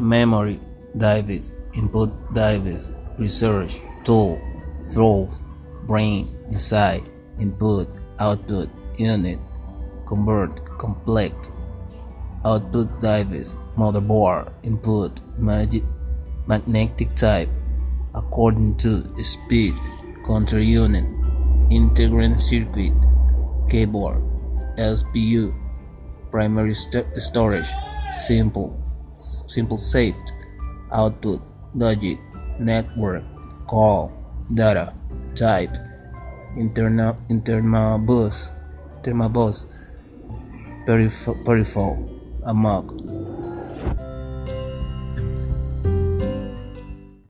memory device, input device, research tool, throw, brain, inside, input, output, unit, convert, complete, output device, motherboard, input, magnetic type, according to speed, control unit, integrated circuit, keyboard, CPU, primary st storage, simple, simple saved, output, logic, network, call, data, type, internal, internal bus, internal bus, peripheral, amok,